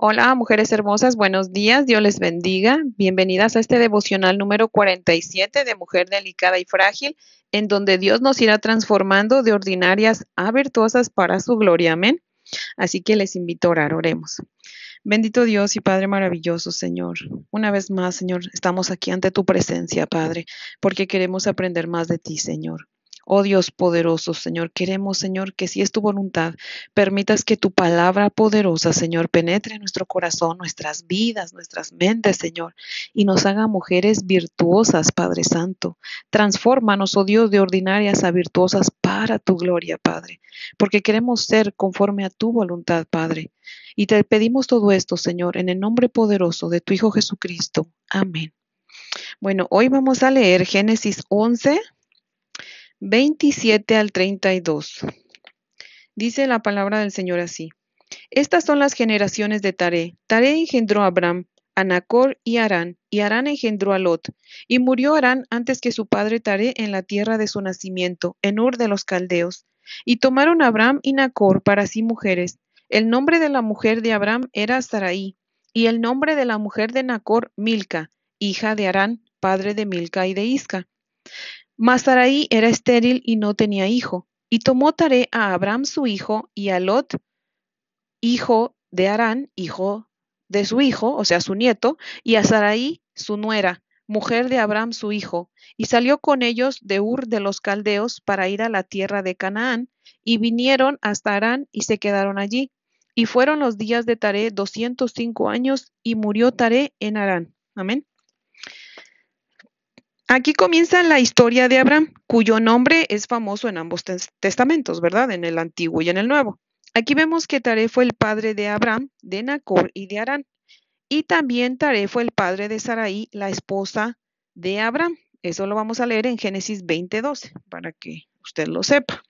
Hola, mujeres hermosas, buenos días, Dios les bendiga. Bienvenidas a este devocional número 47 de Mujer Delicada y Frágil, en donde Dios nos irá transformando de ordinarias a virtuosas para su gloria. Amén. Así que les invito a orar, oremos. Bendito Dios y Padre maravilloso, Señor. Una vez más, Señor, estamos aquí ante tu presencia, Padre, porque queremos aprender más de ti, Señor. Oh Dios poderoso, Señor, queremos, Señor, que si es tu voluntad, permitas que tu palabra poderosa, Señor, penetre en nuestro corazón, nuestras vidas, nuestras mentes, Señor, y nos haga mujeres virtuosas, Padre Santo. Transfórmanos, oh Dios, de ordinarias a virtuosas para tu gloria, Padre, porque queremos ser conforme a tu voluntad, Padre. Y te pedimos todo esto, Señor, en el nombre poderoso de tu Hijo Jesucristo. Amén. Bueno, hoy vamos a leer Génesis 11 27 al 32. Dice la palabra del Señor así. Estas son las generaciones de Taré. Taré engendró a Abraham, a Nacor y Arán, y Arán engendró a Lot. Y murió Arán antes que su padre Taré en la tierra de su nacimiento, en Ur de los Caldeos. Y tomaron a Abraham y Nacor para sí mujeres. El nombre de la mujer de Abraham era Sarai, y el nombre de la mujer de Nacor, Milca, hija de Arán, padre de Milca y de Isca. Mas Sarai era estéril y no tenía hijo. Y tomó Taré a Abraham su hijo y a Lot, hijo de Arán, hijo de su hijo, o sea, su nieto, y a Sarai su nuera, mujer de Abraham su hijo, y salió con ellos de Ur de los Caldeos para ir a la tierra de Canaán, y vinieron hasta Arán y se quedaron allí. Y fueron los días de Taré doscientos cinco años, y murió Taré en Arán. Amén. Aquí comienza la historia de Abraham, cuyo nombre es famoso en ambos testamentos, ¿verdad? En el Antiguo y en el Nuevo. Aquí vemos que Taré fue el padre de Abraham, de Nacor y de Arán. Y también Taré fue el padre de Sarai, la esposa de Abraham. Eso lo vamos a leer en Génesis 20:12, para que usted lo sepa.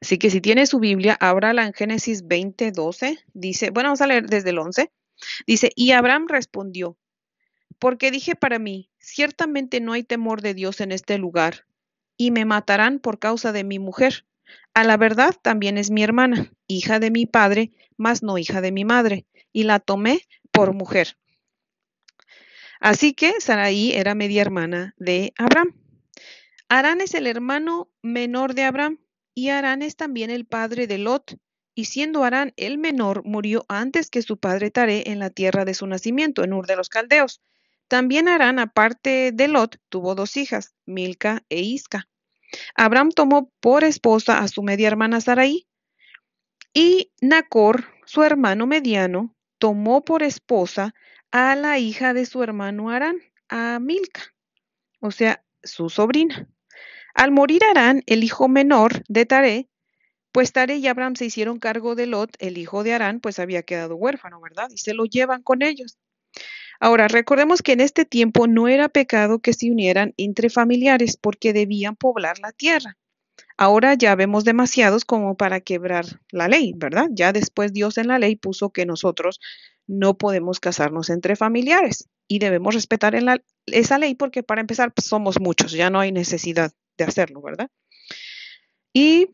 Así que si tiene su Biblia, ábrala en Génesis 20:12. Dice, bueno, vamos a leer desde el 11. Dice, y Abraham respondió, porque dije para mí, ciertamente no hay temor de Dios en este lugar, y me matarán por causa de mi mujer. A la verdad también es mi hermana, hija de mi padre, mas no hija de mi madre, y la tomé por mujer. Así que Sarai era media hermana de Abraham. Arán es el hermano menor de Abraham, y Arán es también el padre de Lot, y siendo Arán el menor, murió antes que su padre Taré en la tierra de su nacimiento, en Ur de los Caldeos. También Arán, aparte de Lot, tuvo dos hijas, Milca e Isca. Abraham tomó por esposa a su media hermana Sarai y Nacor, su hermano mediano, tomó por esposa a la hija de su hermano Arán, a Milca, o sea, su sobrina. Al morir Arán, el hijo menor de Taré, pues Taré y Abraham se hicieron cargo de Lot, el hijo de Arán, pues había quedado huérfano, ¿verdad? Y se lo llevan con ellos. Ahora, recordemos que en este tiempo no era pecado que se unieran entre familiares porque debían poblar la tierra. Ahora ya vemos demasiados como para quebrar la ley, ¿verdad? Ya después Dios en la ley puso que nosotros no podemos casarnos entre familiares y debemos respetar esa ley porque para empezar pues, somos muchos, ya no hay necesidad de hacerlo, ¿verdad? Y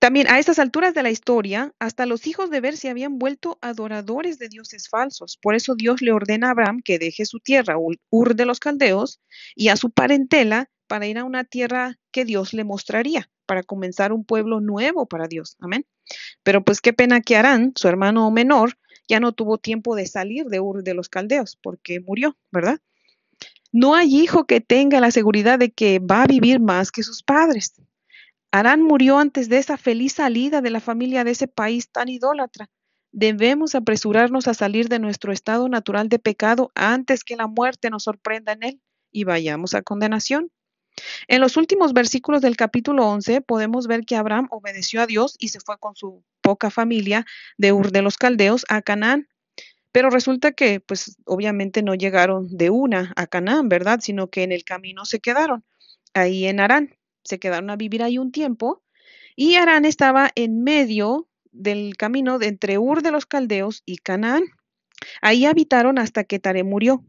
también a estas alturas de la historia, hasta los hijos de Ver se habían vuelto adoradores de dioses falsos. Por eso Dios le ordena a Abraham que deje su tierra, Ur de los Caldeos, y a su parentela para ir a una tierra que Dios le mostraría, para comenzar un pueblo nuevo para Dios. Amén. Pero pues qué pena que Arán, su hermano menor, ya no tuvo tiempo de salir de Ur de los Caldeos, porque murió, ¿verdad? No hay hijo que tenga la seguridad de que va a vivir más que sus padres. Arán murió antes de esa feliz salida de la familia de ese país tan idólatra. Debemos apresurarnos a salir de nuestro estado natural de pecado antes que la muerte nos sorprenda en él y vayamos a condenación. En los últimos versículos del capítulo 11 podemos ver que Abraham obedeció a Dios y se fue con su poca familia de Ur de los Caldeos a Canaán. Pero resulta que, pues obviamente no llegaron de una a Canaán, ¿verdad? Sino que en el camino se quedaron ahí en Arán se quedaron a vivir ahí un tiempo y Arán estaba en medio del camino de entre Ur de los Caldeos y Canaán. Ahí habitaron hasta que Tare murió.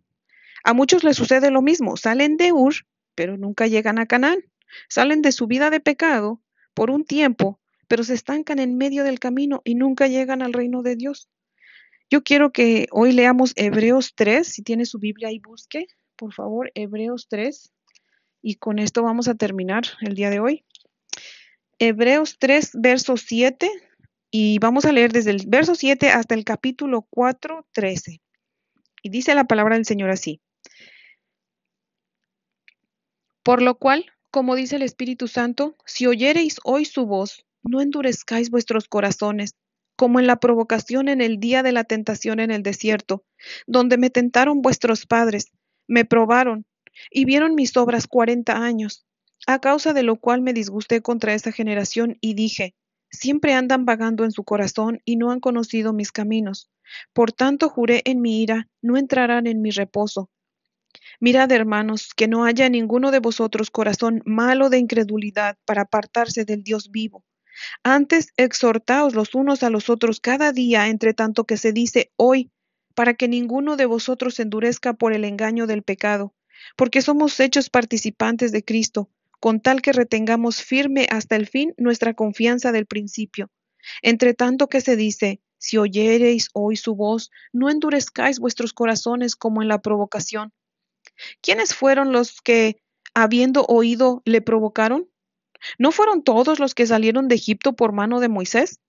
A muchos les sucede lo mismo, salen de Ur, pero nunca llegan a Canaán. Salen de su vida de pecado por un tiempo, pero se estancan en medio del camino y nunca llegan al reino de Dios. Yo quiero que hoy leamos Hebreos 3, si tiene su Biblia ahí busque, por favor, Hebreos 3, y con esto vamos a terminar el día de hoy. Hebreos 3, verso 7, y vamos a leer desde el verso 7 hasta el capítulo 4, 13. Y dice la palabra del Señor así. Por lo cual, como dice el Espíritu Santo, si oyereis hoy su voz, no endurezcáis vuestros corazones, como en la provocación en el día de la tentación en el desierto, donde me tentaron vuestros padres, me probaron, y vieron mis obras cuarenta años, a causa de lo cual me disgusté contra esa generación y dije, siempre andan vagando en su corazón y no han conocido mis caminos. Por tanto juré en mi ira, no entrarán en mi reposo. Mirad, hermanos, que no haya ninguno de vosotros corazón malo de incredulidad para apartarse del Dios vivo. Antes exhortaos los unos a los otros cada día, entre tanto que se dice hoy, para que ninguno de vosotros endurezca por el engaño del pecado, porque somos hechos participantes de Cristo, con tal que retengamos firme hasta el fin nuestra confianza del principio. Entre tanto que se dice, si oyereis hoy su voz, no endurezcáis vuestros corazones como en la provocación. ¿Quiénes fueron los que, habiendo oído, le provocaron? ¿No fueron todos los que salieron de Egipto por mano de Moisés?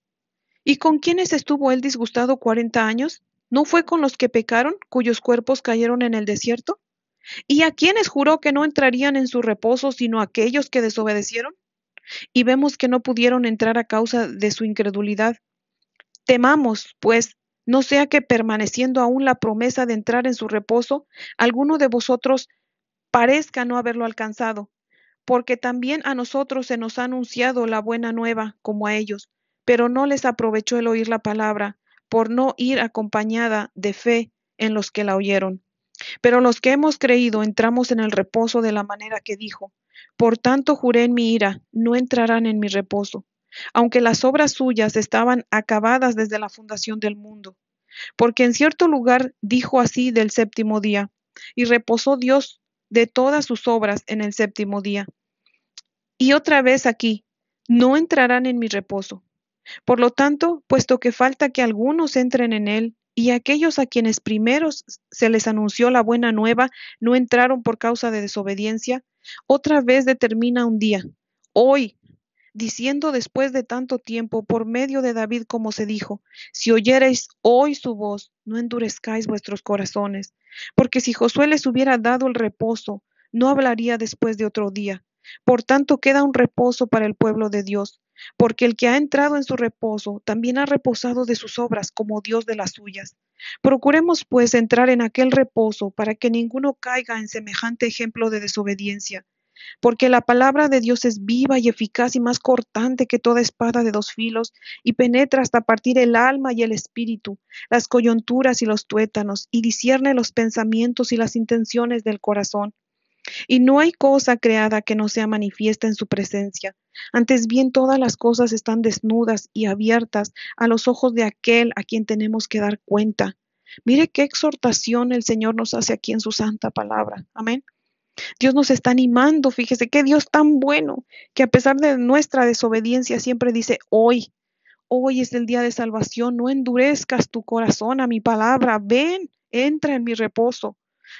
¿Y con quiénes estuvo él disgustado cuarenta años? ¿No fue con los que pecaron, cuyos cuerpos cayeron en el desierto? ¿Y a quiénes juró que no entrarían en su reposo sino aquellos que desobedecieron? Y vemos que no pudieron entrar a causa de su incredulidad. Temamos, pues, no sea que permaneciendo aún la promesa de entrar en su reposo, alguno de vosotros parezca no haberlo alcanzado, porque también a nosotros se nos ha anunciado la buena nueva como a ellos, pero no les aprovechó el oír la palabra, por no ir acompañada de fe en los que la oyeron. Pero los que hemos creído entramos en el reposo de la manera que dijo. Por tanto juré en mi ira, no entrarán en mi reposo, aunque las obras suyas estaban acabadas desde la fundación del mundo. Porque en cierto lugar dijo así del séptimo día, y reposó Dios de todas sus obras en el séptimo día. Y otra vez aquí, no entrarán en mi reposo. Por lo tanto, puesto que falta que algunos entren en él, y aquellos a quienes primeros se les anunció la buena nueva no entraron por causa de desobediencia, otra vez determina un día, hoy, diciendo después de tanto tiempo, por medio de David, como se dijo, si oyereis hoy su voz, no endurezcáis vuestros corazones, porque si Josué les hubiera dado el reposo, no hablaría después de otro día. Por tanto, queda un reposo para el pueblo de Dios, porque el que ha entrado en su reposo también ha reposado de sus obras como Dios de las suyas. Procuremos, pues, entrar en aquel reposo para que ninguno caiga en semejante ejemplo de desobediencia. Porque la palabra de Dios es viva y eficaz y más cortante que toda espada de dos filos, y penetra hasta partir el alma y el espíritu, las coyunturas y los tuétanos, y discierne los pensamientos y las intenciones del corazón. Y no hay cosa creada que no sea manifiesta en su presencia. Antes bien todas las cosas están desnudas y abiertas a los ojos de aquel a quien tenemos que dar cuenta. Mire qué exhortación el Señor nos hace aquí en su santa palabra. Amén. Dios nos está animando, fíjese qué Dios tan bueno, que a pesar de nuestra desobediencia siempre dice, hoy, hoy es el día de salvación, no endurezcas tu corazón a mi palabra, ven, entra en mi reposo.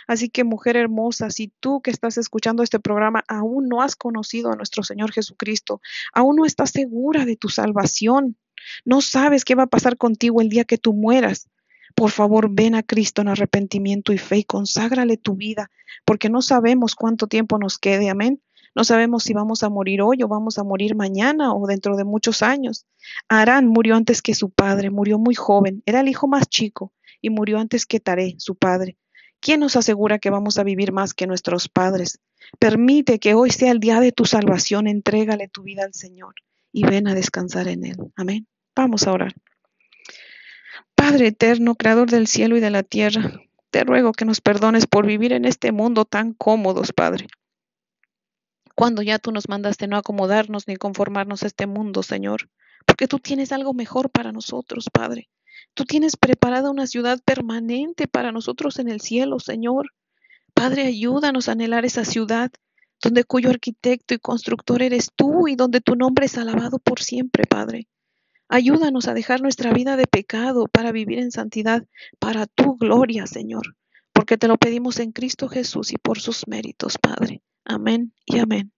Así que mujer hermosa, si tú que estás escuchando este programa aún no has conocido a nuestro Señor Jesucristo, aún no estás segura de tu salvación, no sabes qué va a pasar contigo el día que tú mueras, por favor, ven a Cristo en arrepentimiento y fe y conságrale tu vida, porque no sabemos cuánto tiempo nos quede, amén. No sabemos si vamos a morir hoy o vamos a morir mañana o dentro de muchos años. Arán murió antes que su padre, murió muy joven, era el hijo más chico y murió antes que Taré, su padre. ¿Quién nos asegura que vamos a vivir más que nuestros padres? Permite que hoy sea el día de tu salvación, entrégale tu vida al Señor y ven a descansar en Él. Amén. Vamos a orar. Padre eterno, creador del cielo y de la tierra, te ruego que nos perdones por vivir en este mundo tan cómodos, Padre. Cuando ya tú nos mandaste no acomodarnos ni conformarnos a este mundo, Señor, porque tú tienes algo mejor para nosotros, Padre. Tú tienes preparada una ciudad permanente para nosotros en el cielo, Señor. Padre, ayúdanos a anhelar esa ciudad, donde cuyo arquitecto y constructor eres tú y donde tu nombre es alabado por siempre, Padre. Ayúdanos a dejar nuestra vida de pecado para vivir en santidad, para tu gloria, Señor, porque te lo pedimos en Cristo Jesús y por sus méritos, Padre. Amén y amén.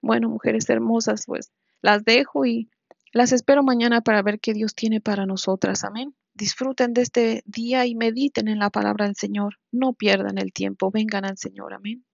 Bueno, mujeres hermosas, pues las dejo y las espero mañana para ver qué Dios tiene para nosotras. Amén. Disfruten de este día y mediten en la palabra del Señor. No pierdan el tiempo. Vengan al Señor. Amén.